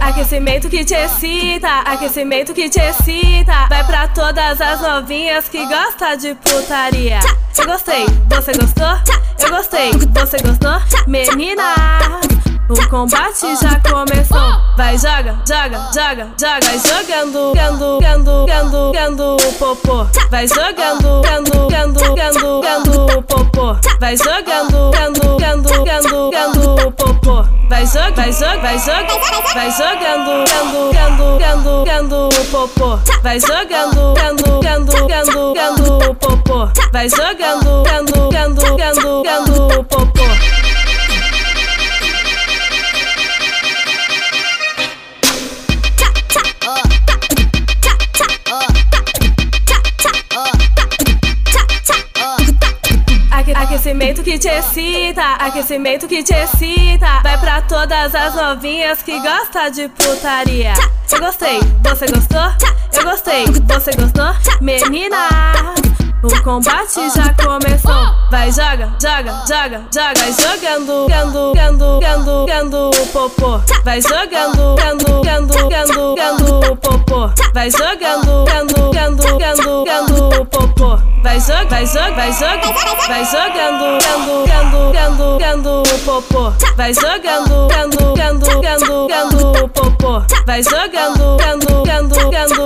Aquecimento que te excita, aquecimento que te excita. Vai pra todas as novinhas que gostam de putaria. Eu gostei, você gostou? Eu gostei, você gostou? Menina, o combate já começou. Vai, joga, joga, joga, joga. Jogando, gando, gando, gando, gando o popô. Vai jogando, gando, gando, gando, gando o popô. Vai jogando, gando, gando, gando, gando. Vai jogando, vai jogando, vai jogando, vai jogando, gando, o popô. Vai jogando, gando, gando, gando, gando o popô. Vai jogando, gando, gando, gando, gando Aquecimento que te excita, aquecimento que te excita. Vai pra todas as novinhas que gostam de putaria. Eu gostei, você gostou? Eu gostei, você gostou? Menina, o combate já começou. Vai, joga, joga, joga, joga. Jogando, gando, gando, gando, gando o popô. Vai jogando, gando, gando, gando, gando o popô. Vai jogando, gando, gando. Vai jogando, vai jogando, vai jogando, vai jogando, gando, gando, gando, gando o popô. Vai jogando, gando, gando, gando, gando o popô. Vai jogando, gando, gando, gando, gando o popô.